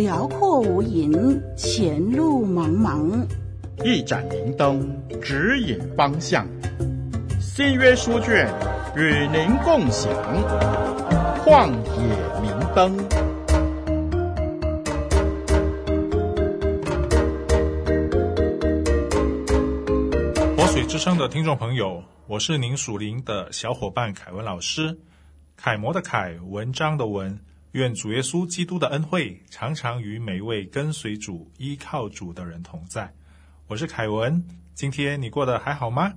辽阔无垠，前路茫茫。一盏明灯，指引方向。新约书卷与您共享。旷野明灯。活水之声的听众朋友，我是您属灵的小伙伴凯文老师。楷模的楷，文章的文。愿主耶稣基督的恩惠常常与每一位跟随主、依靠主的人同在。我是凯文，今天你过得还好吗？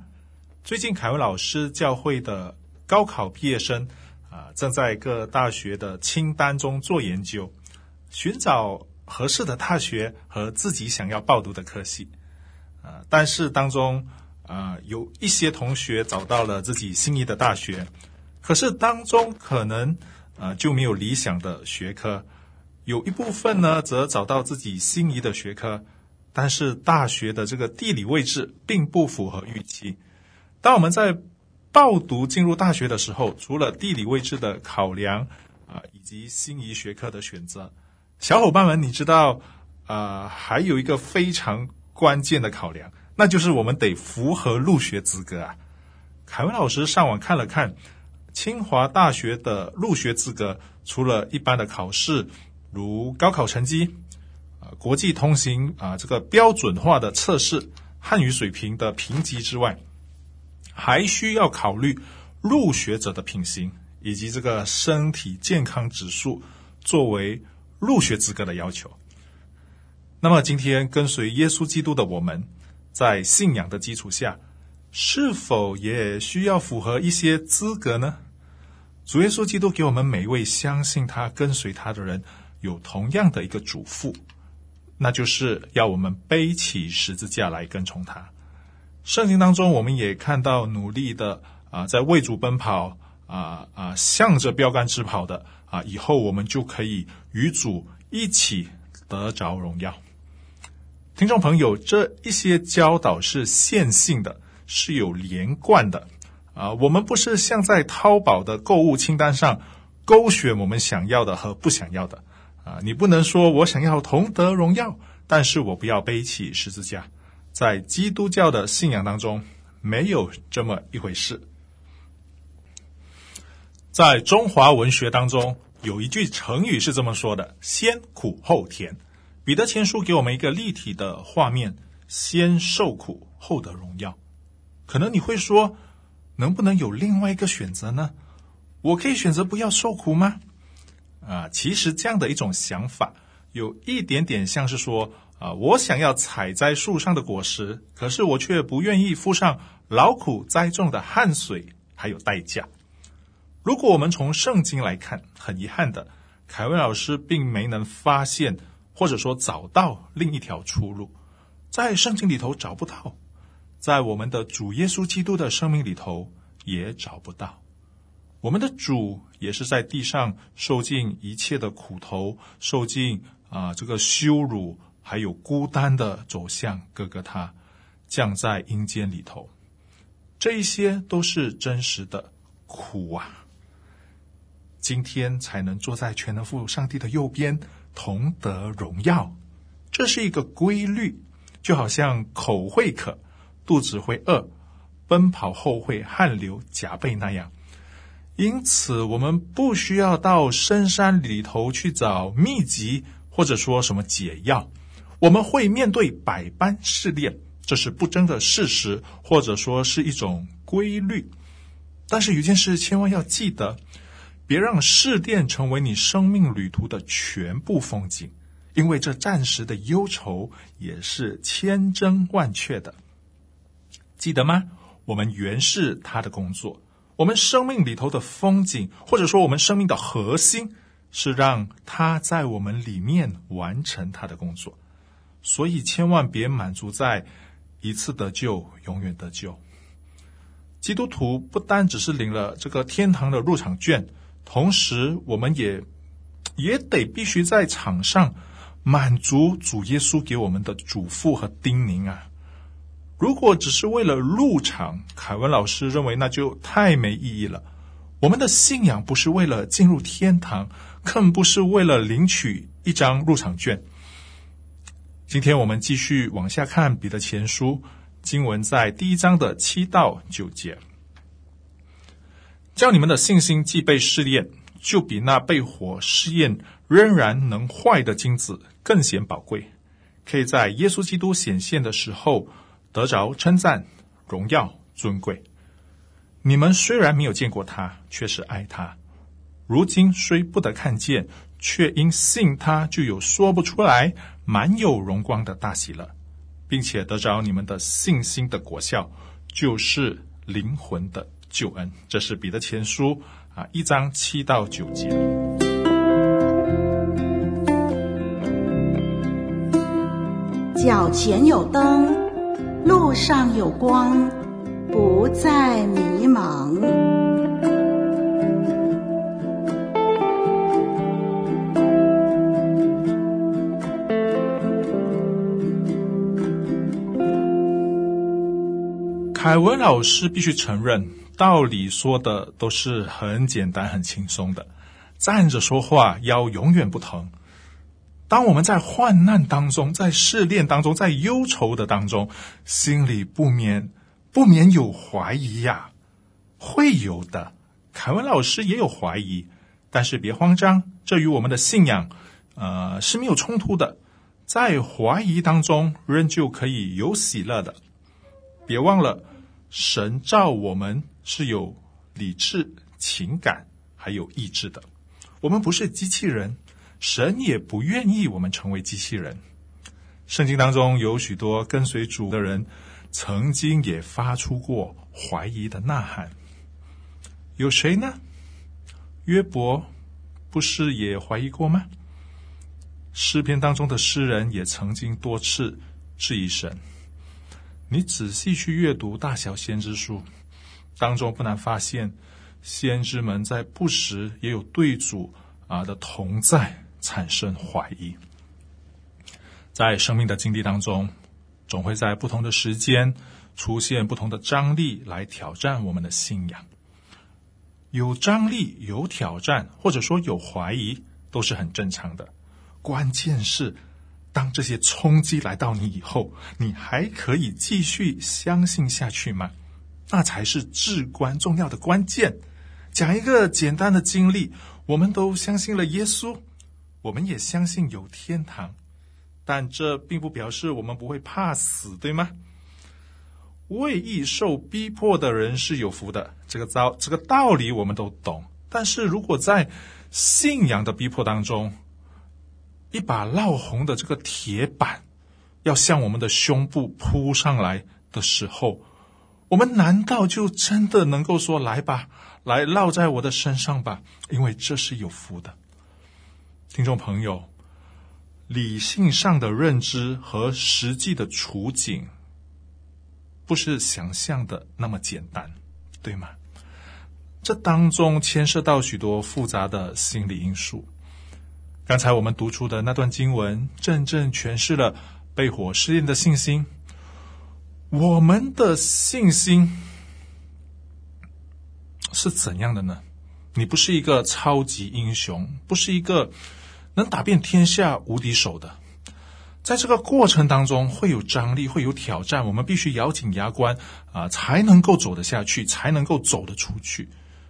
最近凯文老师教会的高考毕业生啊，正在各大学的清单中做研究，寻找合适的大学和自己想要报读的科系。啊，但是当中啊，有一些同学找到了自己心仪的大学，可是当中可能。啊，就没有理想的学科，有一部分呢，则找到自己心仪的学科，但是大学的这个地理位置并不符合预期。当我们在报读进入大学的时候，除了地理位置的考量啊，以及心仪学科的选择，小伙伴们，你知道啊，还有一个非常关键的考量，那就是我们得符合入学资格啊。凯文老师上网看了看。清华大学的入学资格，除了一般的考试，如高考成绩、啊国际通行啊这个标准化的测试、汉语水平的评级之外，还需要考虑入学者的品行以及这个身体健康指数作为入学资格的要求。那么，今天跟随耶稣基督的我们，在信仰的基础下，是否也需要符合一些资格呢？主耶稣基督给我们每一位相信他、跟随他的人，有同样的一个嘱咐，那就是要我们背起十字架来跟从他。圣经当中，我们也看到努力的啊，在为主奔跑啊啊，向着标杆直跑的啊，以后我们就可以与主一起得着荣耀。听众朋友，这一些教导是线性的。是有连贯的啊！我们不是像在淘宝的购物清单上勾选我们想要的和不想要的啊！你不能说我想要同得荣耀，但是我不要背起十字架。在基督教的信仰当中，没有这么一回事。在中华文学当中，有一句成语是这么说的：“先苦后甜。”彼得前书给我们一个立体的画面：先受苦，后得荣耀。可能你会说，能不能有另外一个选择呢？我可以选择不要受苦吗？啊，其实这样的一种想法，有一点点像是说，啊，我想要采摘树上的果实，可是我却不愿意付上劳苦栽种的汗水还有代价。如果我们从圣经来看，很遗憾的，凯文老师并没能发现或者说找到另一条出路，在圣经里头找不到。在我们的主耶稣基督的生命里头，也找不到。我们的主也是在地上受尽一切的苦头，受尽啊、这个羞辱，还有孤单的走向哥哥他，降在阴间里头。这一些都是真实的苦啊！今天才能坐在全能父上帝的右边，同得荣耀。这是一个规律，就好像口会渴。肚子会饿，奔跑后会汗流浃背那样，因此我们不需要到深山里头去找秘籍，或者说什么解药。我们会面对百般试炼，这是不争的事实，或者说是一种规律。但是有件事千万要记得，别让试炼成为你生命旅途的全部风景，因为这暂时的忧愁也是千真万确的。记得吗？我们原是他的工作，我们生命里头的风景，或者说我们生命的核心，是让他在我们里面完成他的工作。所以千万别满足在一次得救，永远得救。基督徒不单只是领了这个天堂的入场券，同时我们也也得必须在场上满足主耶稣给我们的嘱咐和叮咛啊！如果只是为了入场，凯文老师认为那就太没意义了。我们的信仰不是为了进入天堂，更不是为了领取一张入场券。今天我们继续往下看彼得前书经文，在第一章的七到九节，叫你们的信心既被试验，就比那被火试验仍然能坏的金子更显宝贵，可以在耶稣基督显现的时候得着称赞、荣耀、尊贵。你们虽然没有见过他，却是爱他；如今虽不得看见，却因信他，就有说不出来。满有荣光的大喜乐，并且得着你们的信心的果效，就是灵魂的救恩。这是彼得前书啊一章七到九节。脚前有灯，路上有光，不再迷茫。凯文老师必须承认，道理说的都是很简单、很轻松的。站着说话腰永远不疼。当我们在患难当中、在试炼当中、在忧愁的当中，心里不免不免有怀疑呀，会有的。凯文老师也有怀疑，但是别慌张，这与我们的信仰，呃，是没有冲突的。在怀疑当中，仍旧可以有喜乐的。别忘了。神造我们是有理智、情感，还有意志的。我们不是机器人，神也不愿意我们成为机器人。圣经当中有许多跟随主的人，曾经也发出过怀疑的呐喊。有谁呢？约伯不是也怀疑过吗？诗篇当中的诗人也曾经多次质疑神。你仔细去阅读大小先知书，当中不难发现，先知们在不时也有对主啊的同在产生怀疑。在生命的经历当中，总会在不同的时间出现不同的张力来挑战我们的信仰。有张力、有挑战，或者说有怀疑，都是很正常的。关键是。当这些冲击来到你以后，你还可以继续相信下去吗？那才是至关重要的关键。讲一个简单的经历，我们都相信了耶稣，我们也相信有天堂，但这并不表示我们不会怕死，对吗？为义受逼迫的人是有福的，这个道这个道理我们都懂。但是如果在信仰的逼迫当中，一把烙红的这个铁板，要向我们的胸部扑上来的时候，我们难道就真的能够说来吧，来烙在我的身上吧？因为这是有福的。听众朋友，理性上的认知和实际的处境，不是想象的那么简单，对吗？这当中牵涉到许多复杂的心理因素。刚才我们读出的那段经文，真正诠释了被火试验的信心。我们的信心是怎样的呢？你不是一个超级英雄，不是一个能打遍天下无敌手的。在这个过程当中，会有张力，会有挑战，我们必须咬紧牙关啊，才能够走得下去，才能够走得出去。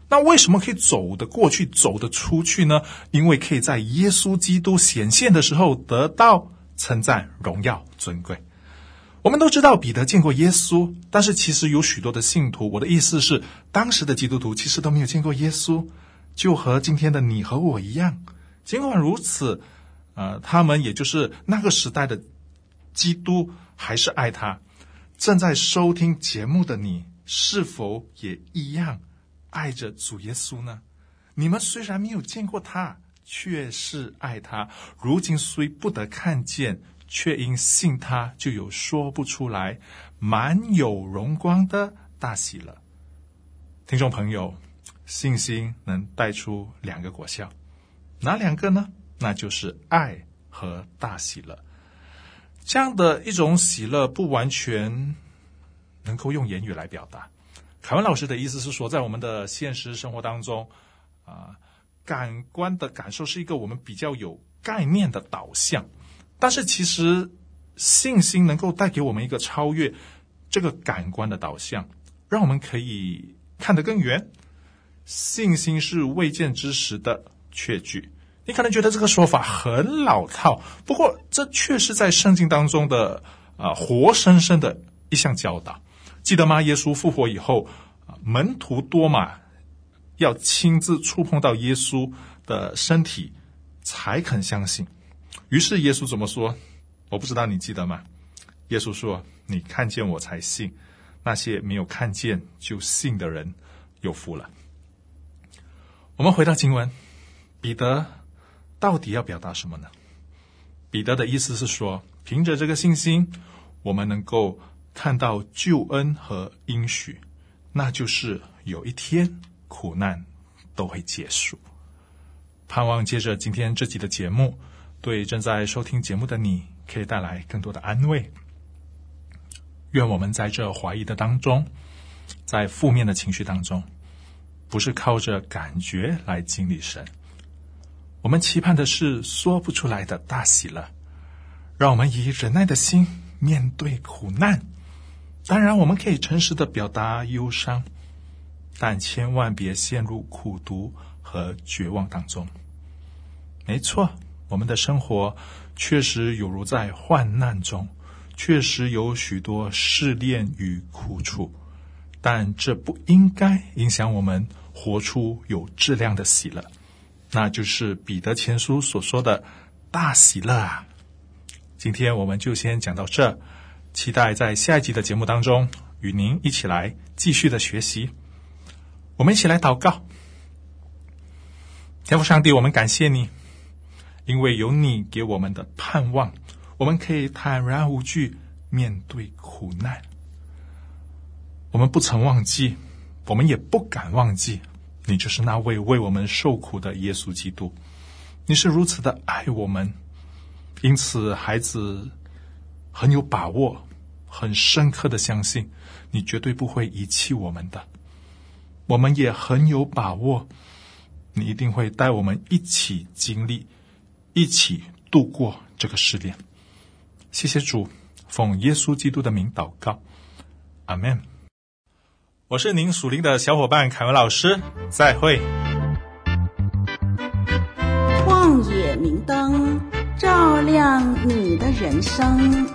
那为什么可以走得过去、走得出去呢？因为可以在耶稣基督显现的时候得到称赞、荣耀、尊贵。我们都知道彼得见过耶稣，但是其实有许多的信徒，我的意思是，当时的基督徒其实都没有见过耶稣，就和今天的你和我一样。尽管如此，呃，他们也就是那个时代的基督，还是爱他。正在收听节目的你，是否也一样爱着主耶稣呢？你们虽然没有见过他，却是爱他。如今虽不得看见。却因信他，就有说不出来、满有荣光的大喜乐。听众朋友，信心能带出两个果效，哪两个呢？那就是爱和大喜乐。这样的一种喜乐，不完全能够用言语来表达。凯文老师的意思是说，在我们的现实生活当中，啊，感官的感受是一个我们比较有概念的导向。但是，其实信心能够带给我们一个超越这个感官的导向，让我们可以看得更远。信心是未见之时的确据。你可能觉得这个说法很老套，不过这却是在圣经当中的啊、呃、活生生的一项教导。记得吗？耶稣复活以后，门徒多马要亲自触碰到耶稣的身体，才肯相信。于是耶稣怎么说？我不知道你记得吗？耶稣说：“你看见我才信，那些没有看见就信的人有福了。”我们回到经文，彼得到底要表达什么呢？彼得的意思是说，凭着这个信心，我们能够看到救恩和应许，那就是有一天苦难都会结束。盼望接着今天这集的节目。对正在收听节目的你，可以带来更多的安慰。愿我们在这怀疑的当中，在负面的情绪当中，不是靠着感觉来经历神。我们期盼的是说不出来的大喜乐。让我们以忍耐的心面对苦难。当然，我们可以诚实的表达忧伤，但千万别陷入苦读和绝望当中。没错。我们的生活确实有如在患难中，确实有许多试炼与苦楚，但这不应该影响我们活出有质量的喜乐，那就是彼得前书所说的大喜乐啊！今天我们就先讲到这，期待在下一集的节目当中与您一起来继续的学习。我们一起来祷告，天父上帝，我们感谢你。因为有你给我们的盼望，我们可以坦然无惧面对苦难。我们不曾忘记，我们也不敢忘记，你就是那位为我们受苦的耶稣基督。你是如此的爱我们，因此孩子很有把握，很深刻的相信你绝对不会遗弃我们的。我们也很有把握，你一定会带我们一起经历。一起度过这个试炼，谢谢主，奉耶稣基督的名祷告，阿门。我是您属灵的小伙伴凯文老师，再会。旷野明灯照亮你的人生。